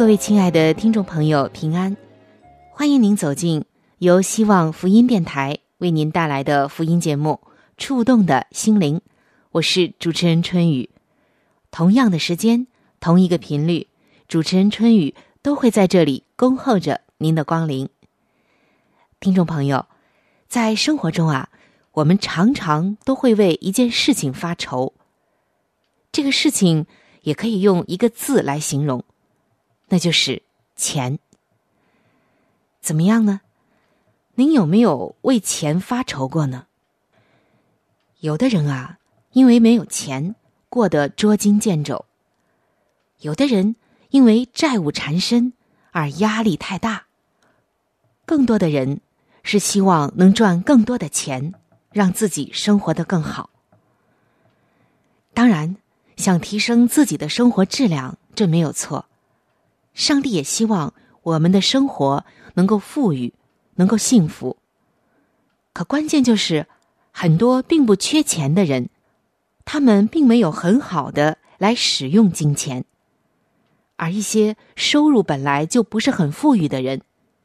各位亲爱的听众朋友，平安，欢迎您走进由希望福音电台。为您带来的福音节目《触动的心灵》，我是主持人春雨。同样的时间，同一个频率，主持人春雨都会在这里恭候着您的光临。听众朋友，在生活中啊，我们常常都会为一件事情发愁。这个事情也可以用一个字来形容，那就是钱。怎么样呢？您有没有为钱发愁过呢？有的人啊，因为没有钱，过得捉襟见肘；有的人因为债务缠身而压力太大；更多的人是希望能赚更多的钱，让自己生活的更好。当然，想提升自己的生活质量，这没有错。上帝也希望我们的生活能够富裕。能够幸福，可关键就是很多并不缺钱的人，他们并没有很好的来使用金钱，而一些收入本来就不是很富裕的人，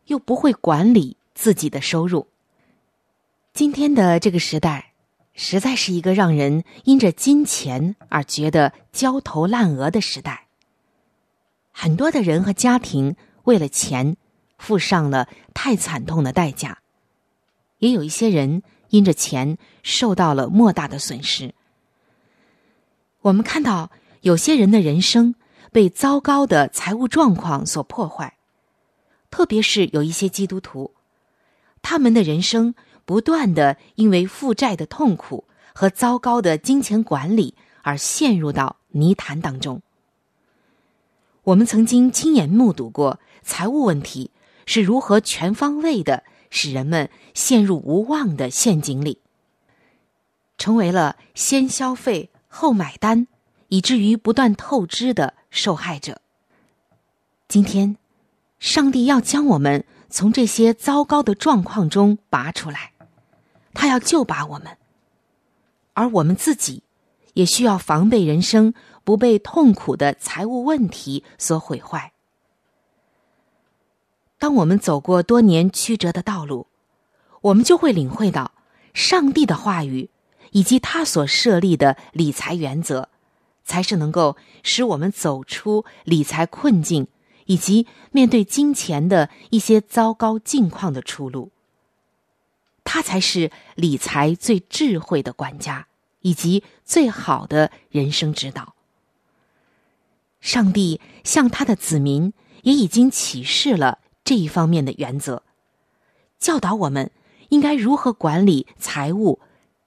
又不会管理自己的收入。今天的这个时代，实在是一个让人因着金钱而觉得焦头烂额的时代。很多的人和家庭为了钱。付上了太惨痛的代价，也有一些人因着钱受到了莫大的损失。我们看到有些人的人生被糟糕的财务状况所破坏，特别是有一些基督徒，他们的人生不断的因为负债的痛苦和糟糕的金钱管理而陷入到泥潭当中。我们曾经亲眼目睹过财务问题。是如何全方位的使人们陷入无望的陷阱里，成为了先消费后买单，以至于不断透支的受害者。今天，上帝要将我们从这些糟糕的状况中拔出来，他要救拔我们，而我们自己也需要防备人生不被痛苦的财务问题所毁坏。当我们走过多年曲折的道路，我们就会领会到，上帝的话语以及他所设立的理财原则，才是能够使我们走出理财困境以及面对金钱的一些糟糕境况的出路。他才是理财最智慧的管家，以及最好的人生指导。上帝向他的子民也已经启示了。这一方面的原则，教导我们应该如何管理财务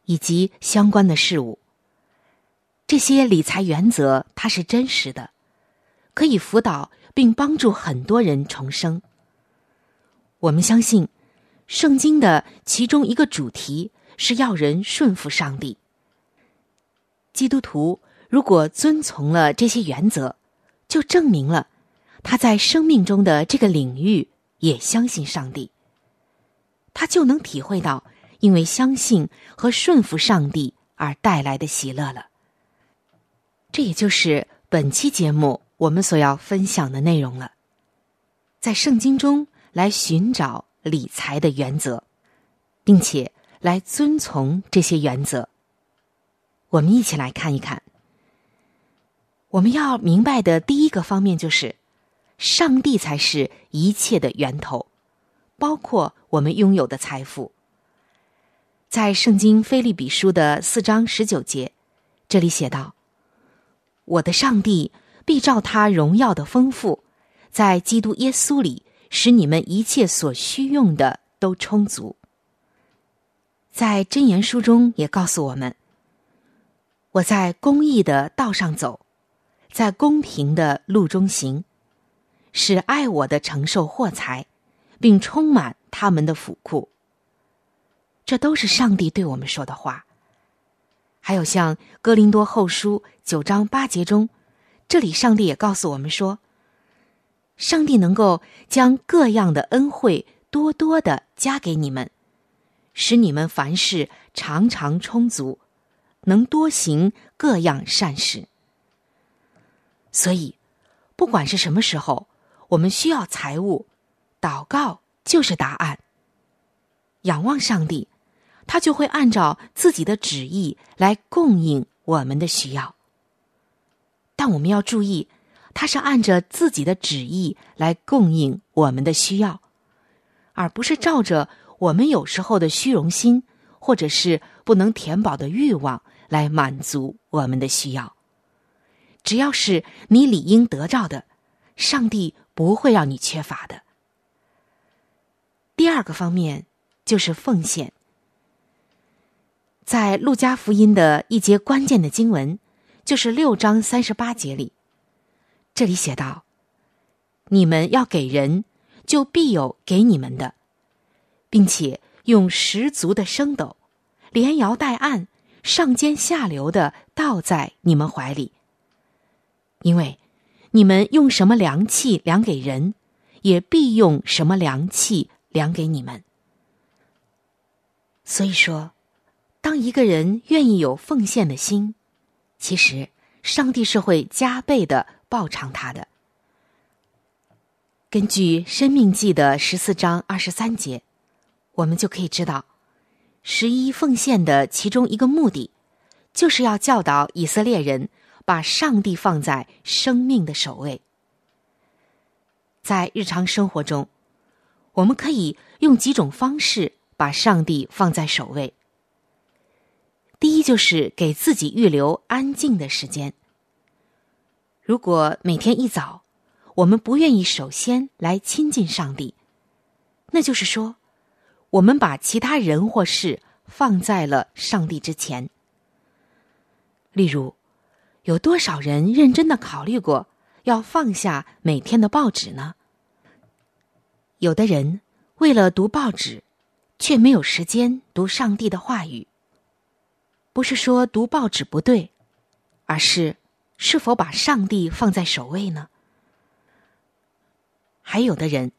以及相关的事物。这些理财原则它是真实的，可以辅导并帮助很多人重生。我们相信，圣经的其中一个主题是要人顺服上帝。基督徒如果遵从了这些原则，就证明了。他在生命中的这个领域也相信上帝，他就能体会到因为相信和顺服上帝而带来的喜乐了。这也就是本期节目我们所要分享的内容了，在圣经中来寻找理财的原则，并且来遵从这些原则。我们一起来看一看，我们要明白的第一个方面就是，上帝才是一切的源头，包括我们拥有的财富。在圣经菲利比书的四章十九节，这里写道：“我的上帝必照他荣耀的丰富，在基督耶稣里，使你们一切所需用的都充足。”在箴言书中也告诉我们：“我在公义的道上走，在公平的路中行，使爱我的承受货财，并充满他们的府库。”这都是上帝对我们说的话。还有像《哥林多后书》九章八节中，这里上帝也告诉我们说：“上帝能够将各样的恩惠多多的加给你们，使你们凡事常常充足，能多行各样善事。”所以，不管是什么时候，我们需要财物，祷告就是答案。仰望上帝。他就会按照自己的旨意来供应我们的需要，但我们要注意，他是按着自己的旨意来供应我们的需要，而不是照着我们有时候的虚荣心或者是不能填饱的欲望来满足我们的需要。只要是你理应得到的，上帝不会让你缺乏的。第二个方面就是奉献。在路加福音的一节关键的经文，就是六章三十八节里，这里写道：“你们要给人，就必有给你们的，并且用十足的升斗，连摇带按，上尖下流的倒在你们怀里。因为你们用什么量器量给人，也必用什么量器量给你们。所以说。”当一个人愿意有奉献的心，其实上帝是会加倍的报偿他的。根据《生命记》的十四章二十三节，我们就可以知道，十一奉献的其中一个目的，就是要教导以色列人把上帝放在生命的首位。在日常生活中，我们可以用几种方式把上帝放在首位。第一就是给自己预留安静的时间。如果每天一早，我们不愿意首先来亲近上帝，那就是说，我们把其他人或事放在了上帝之前。例如，有多少人认真的考虑过要放下每天的报纸呢？有的人为了读报纸，却没有时间读上帝的话语。不是说读报纸不对，而是是否把上帝放在首位呢？还有的人，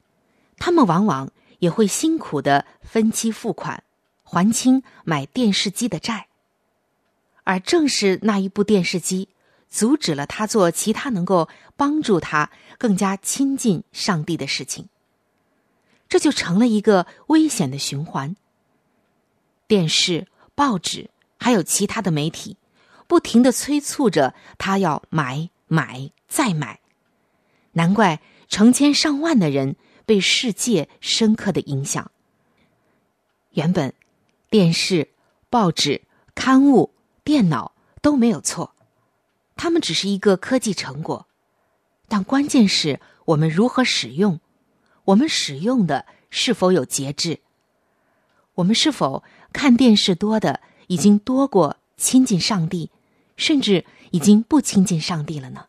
他们往往也会辛苦的分期付款，还清买电视机的债，而正是那一部电视机，阻止了他做其他能够帮助他更加亲近上帝的事情，这就成了一个危险的循环。电视、报纸。还有其他的媒体，不停的催促着他要买买再买，难怪成千上万的人被世界深刻的影响。原本，电视、报纸、刊物、电脑都没有错，它们只是一个科技成果，但关键是我们如何使用，我们使用的是否有节制，我们是否看电视多的。已经多过亲近上帝，甚至已经不亲近上帝了呢。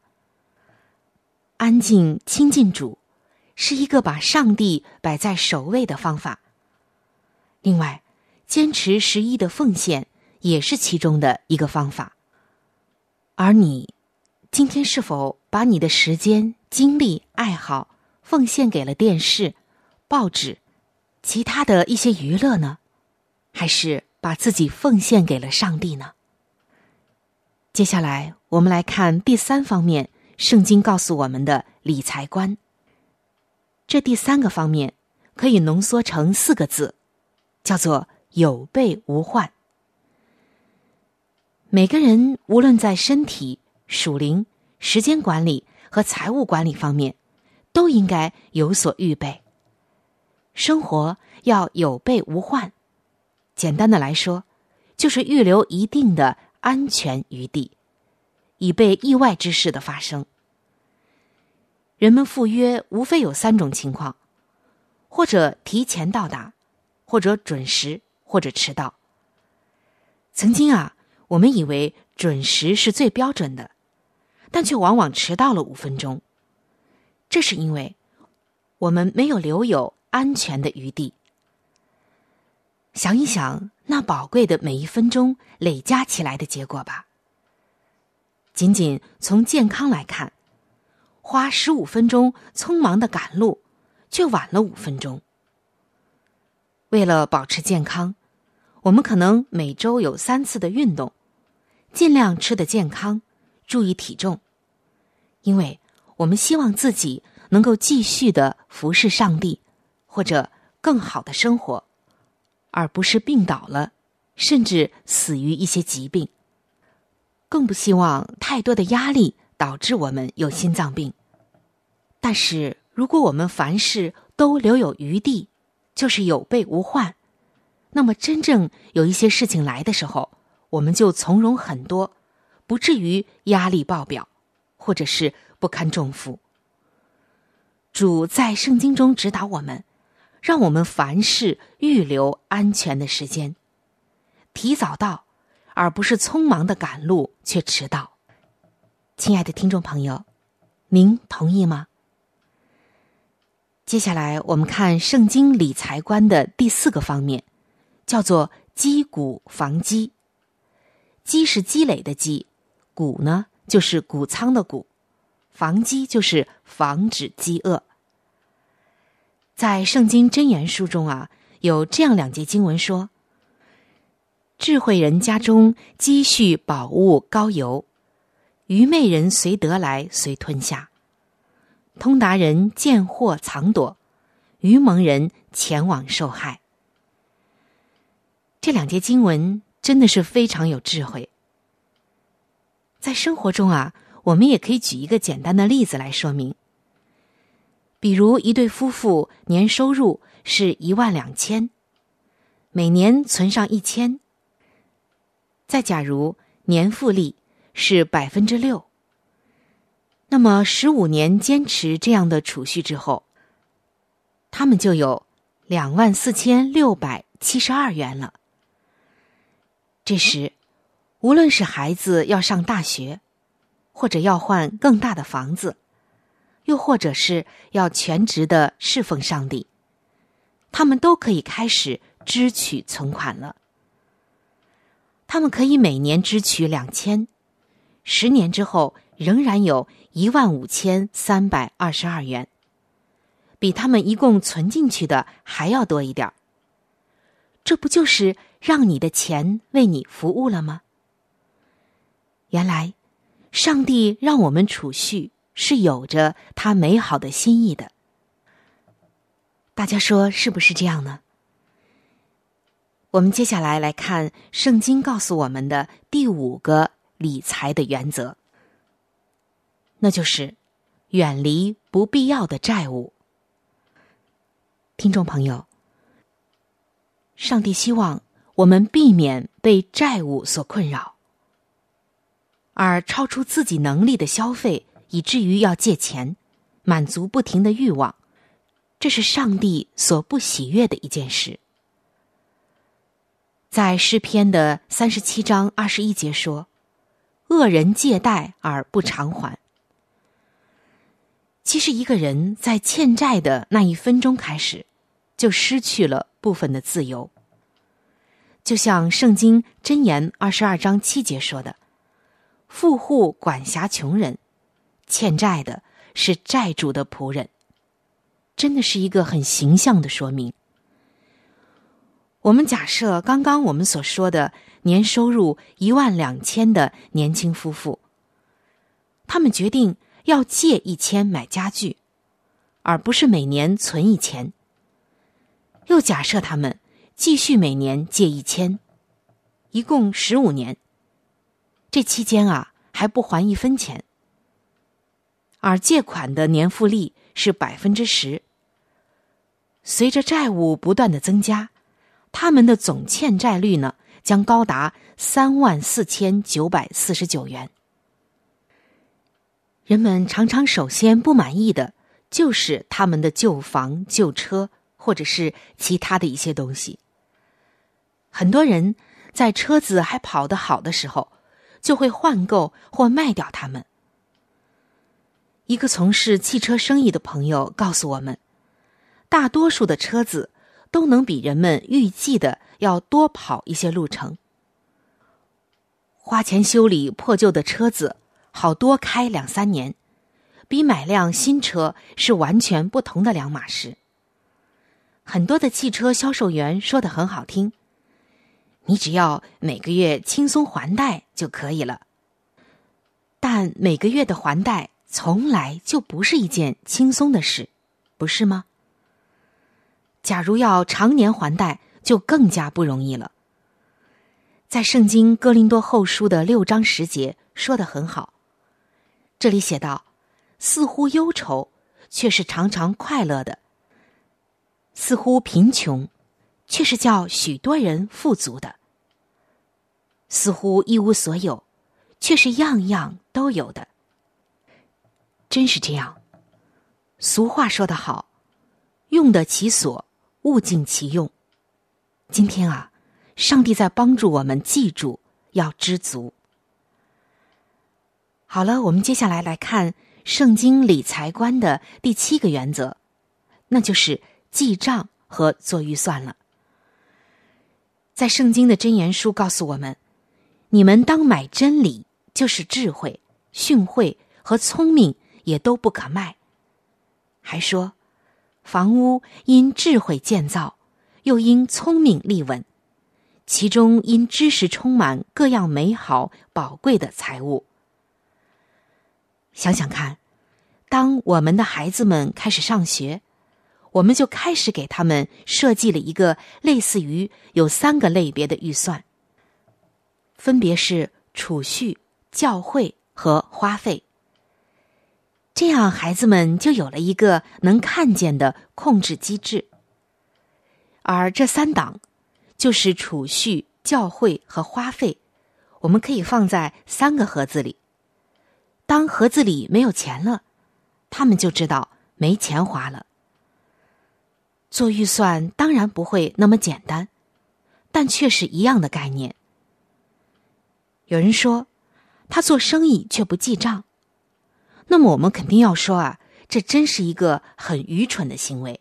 安静亲近主，是一个把上帝摆在首位的方法。另外，坚持十一的奉献也是其中的一个方法。而你，今天是否把你的时间、精力、爱好奉献给了电视、报纸、其他的一些娱乐呢？还是？把自己奉献给了上帝呢？接下来，我们来看第三方面，圣经告诉我们的理财观。这第三个方面可以浓缩成四个字，叫做“有备无患”。每个人无论在身体、属灵、时间管理和财务管理方面，都应该有所预备。生活要有备无患。简单的来说，就是预留一定的安全余地，以备意外之事的发生。人们赴约无非有三种情况：或者提前到达，或者准时，或者迟到。曾经啊，我们以为准时是最标准的，但却往往迟到了五分钟。这是因为我们没有留有安全的余地。想一想那宝贵的每一分钟累加起来的结果吧。仅仅从健康来看。花十五分钟匆忙的赶路，却晚了五分钟。为了保持健康，我们可能每周有三次的运动，尽量吃的健康，注意体重，因为我们希望自己能够继续的服侍上帝，或者更好的生活，而不是病倒了，甚至死于一些疾病。更不希望太多的压力导致我们有心脏病。但是，如果我们凡事都留有余地，就是有备无患，那么真正有一些事情来的时候，我们就从容很多，不至于压力爆表，或者是不堪重负。主在圣经中指导我们，让我们凡事预留安全的时间，提早到，而不是匆忙的赶路却迟到。亲爱的听众朋友，您同意吗？接下来，我们看圣经理财观的第四个方面，叫做积谷防饥。积是积累的积，谷呢就是谷仓的谷，防饥就是防止饥饿。在圣经箴言书中啊，有这样两节经文说：“智慧人家中积蓄宝物高油，愚昧人随得来随吞下。”通达人见货藏躲，愚蒙人前往受害。这两节经文真的是非常有智慧。在生活中啊，我们也可以举一个简单的例子来说明。比如一对夫妇年收入是一万两千，每年存上一千，再假如年复利是百分之六。那么，十五年坚持这样的储蓄之后，他们就有两万四千六百七十二元了。这时，无论是孩子要上大学，或者要换更大的房子，又或者是要全职的侍奉上帝，他们都可以开始支取存款了。他们可以每年支取两千，十年之后仍然有。一万五千三百二十二元，比他们一共存进去的还要多一点这不就是让你的钱为你服务了吗？原来，上帝让我们储蓄是有着他美好的心意的。大家说是不是这样呢？我们接下来来看圣经告诉我们的第五个理财的原则。那就是远离不必要的债务。听众朋友，上帝希望我们避免被债务所困扰，而超出自己能力的消费，以至于要借钱满足不停的欲望，这是上帝所不喜悦的一件事。在诗篇的三十七章二十一节说：“恶人借贷而不偿还。”其实，一个人在欠债的那一分钟开始，就失去了部分的自由。就像《圣经箴言》二十二章七节说的：“富户管辖穷人，欠债的是债主的仆人。”真的是一个很形象的说明。我们假设刚刚我们所说的年收入一万两千的年轻夫妇，他们决定。要借一千买家具，而不是每年存一千。又假设他们继续每年借一千，一共十五年。这期间啊，还不还一分钱，而借款的年复利是百分之十。随着债务不断的增加，他们的总欠债率呢将高达三万四千九百四十九元。人们常常首先不满意的就是他们的旧房、旧车，或者是其他的一些东西。很多人在车子还跑得好的时候，就会换购或卖掉它们。一个从事汽车生意的朋友告诉我们。大多数的车子都能比人们预计的要多跑一些路程。花钱修理破旧的车子，好多开两三年，比买辆新车是完全不同的两码事。很多的汽车销售员说的很好听，你只要每个月轻松还贷就可以了。但每个月的还贷从来就不是一件轻松的事，不是吗？假如要常年还贷，就更加不容易了。在圣经哥林多后书的六章十节说的很好，这里写道：“似乎忧愁，却是常常快乐的；似乎贫穷，却是叫许多人富足的；似乎一无所有，却是样样都有的。”真是这样。俗话说得好：“用得其所。”物尽其用。今天啊，上帝在帮助我们记住要知足。好了，我们接下来来看圣经理财观的第七个原则，那就是记账和做预算了。在圣经的箴言书告诉我们：“你们当买真理，就是智慧、训诲和聪明，也都不可卖。”还说。房屋因智慧建造，又因聪明立稳，其中因知识充满各样美好宝贵的财物。想想看，当我们的孩子们开始上学，我们就开始给他们设计了一个类似于有三个类别的预算，分别是储蓄、教会和花费。这样，孩子们就有了一个能看见的控制机制。而这三档，就是储蓄、教会和花费，我们可以放在三个盒子里。当盒子里没有钱了，他们就知道没钱花了。做预算当然不会那么简单，但却是一样的概念。有人说，他做生意却不记账。那么我们肯定要说啊，这真是一个很愚蠢的行为。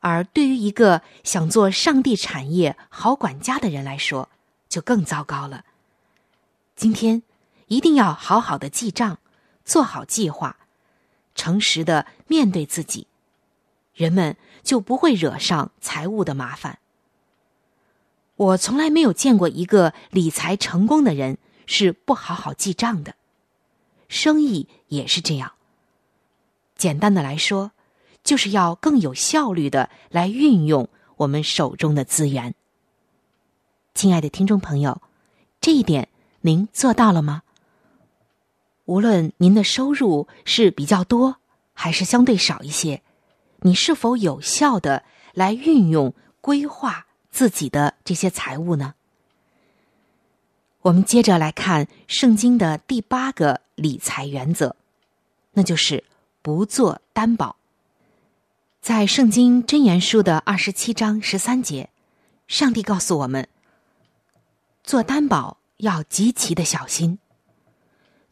而对于一个想做上帝产业好管家的人来说，就更糟糕了。今天一定要好好的记账，做好计划，诚实的面对自己，人们就不会惹上财务的麻烦。我从来没有见过一个理财成功的人是不好好记账的。生意也是这样。简单的来说，就是要更有效率的来运用我们手中的资源。亲爱的听众朋友，这一点您做到了吗？无论您的收入是比较多还是相对少一些，你是否有效的来运用规划自己的这些财物呢？我们接着来看圣经的第八个理财原则，那就是不做担保。在圣经箴言书的二十七章十三节，上帝告诉我们，做担保要极其的小心。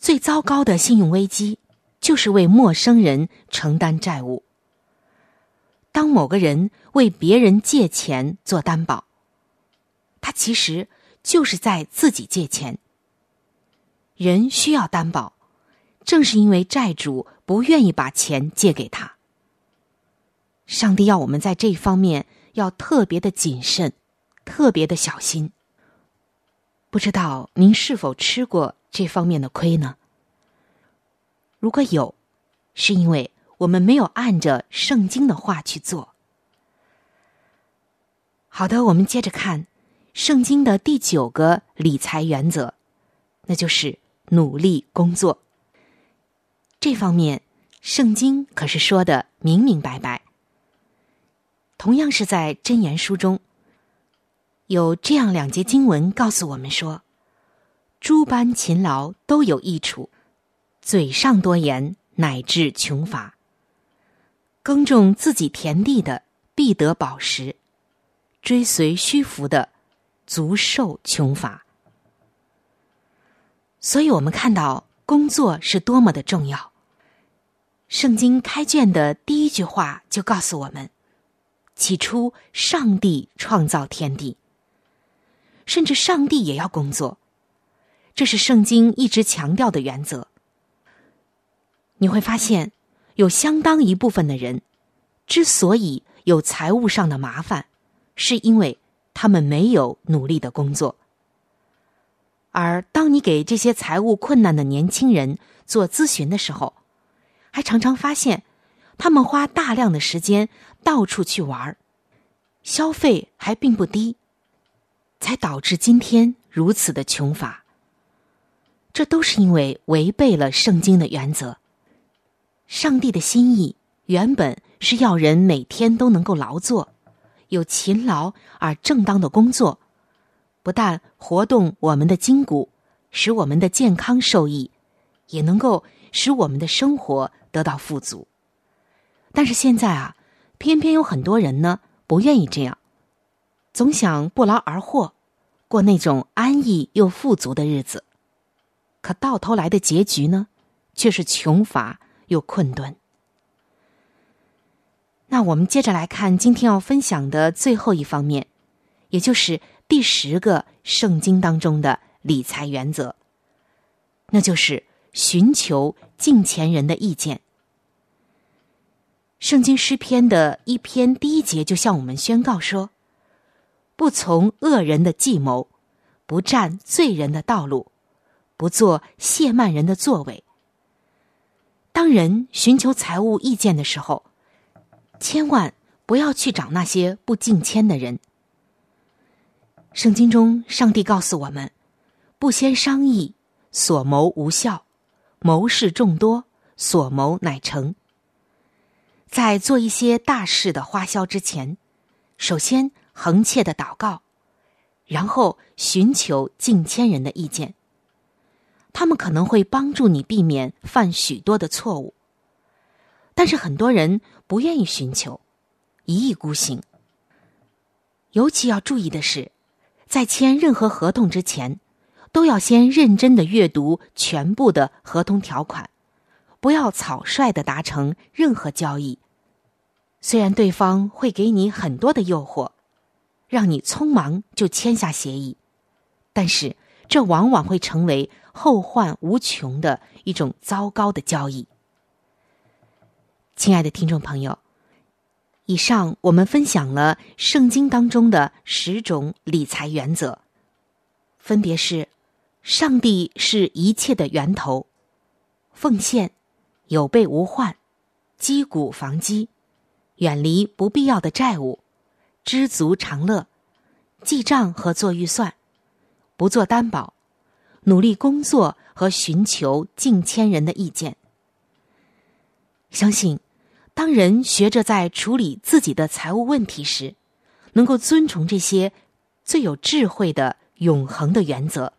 最糟糕的信用危机就是为陌生人承担债务。当某个人为别人借钱做担保，他其实。就是在自己借钱。人需要担保，正是因为债主不愿意把钱借给他。上帝要我们在这方面要特别的谨慎，特别的小心。不知道您是否吃过这方面的亏呢？如果有，是因为我们没有按着圣经的话去做。好的，我们接着看。圣经的第九个理财原则，那就是努力工作。这方面，圣经可是说的明明白白。同样是在箴言书中，有这样两节经文告诉我们说：诸般勤劳都有益处，嘴上多言乃至穷乏。耕种自己田地的必得饱食，追随虚浮的足受穷乏。所以我们看到工作是多么的重要。圣经开卷的第一句话就告诉我们。起初，上帝创造天地，甚至上帝也要工作，这是圣经一直强调的原则。你会发现，有相当一部分的人，之所以有财务上的麻烦，是因为他们没有努力的工作。而当你给这些财务困难的年轻人做咨询的时候，还常常发现。他们花大量的时间到处去玩儿消费还并不低，才导致今天如此的穷乏。这都是因为违背了圣经的原则。上帝的心意原本是要人每天都能够劳作，有勤劳而正当的工作，不但活动我们的筋骨，使我们的健康受益，也能够使我们的生活得到富足。但是现在啊，偏偏有很多人呢不愿意这样，总想不劳而获，过那种安逸又富足的日子。可到头来的结局呢，却是穷乏又困顿。那我们接着来看今天要分享的最后一方面，也就是第十个圣经当中的理财原则，那就是寻求敬前人的意见。圣经诗篇的一篇第一节就向我们宣告说：“不从恶人的计谋，不占罪人的道路，不做亵慢人的作为。”当人寻求财务意见的时候，千万不要去找那些不敬谦的人。圣经中，上帝告诉我们：“不先商议，所谋无效；谋事众多，所谋乃成。”在做一些大事的花销之前，首先横切的祷告，然后寻求近千人的意见。他们可能会帮助你避免犯许多的错误，但是很多人不愿意寻求，一意孤行。尤其要注意的是，在签任何合同之前，都要先认真的阅读全部的合同条款。不要草率的达成任何交易，虽然对方会给你很多的诱惑，让你匆忙就签下协议，但是这往往会成为后患无穷的一种糟糕的交易。亲爱的听众朋友，以上我们分享了圣经当中的十种理财原则，分别是：上帝是一切的源头，奉献。有备无患，积谷防饥，远离不必要的债务，知足常乐，记账和做预算，不做担保，努力工作和寻求近千人的意见。相信，当人学着在处理自己的财务问题时，能够遵从这些最有智慧的永恒的原则，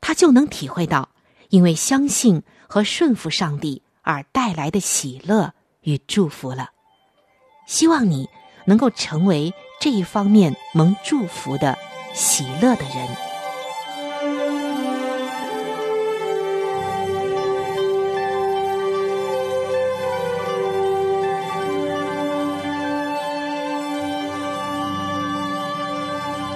他就能体会到，因为相信和顺服上帝。而带来的喜乐与祝福了，希望你能够成为这一方面蒙祝福的喜乐的人。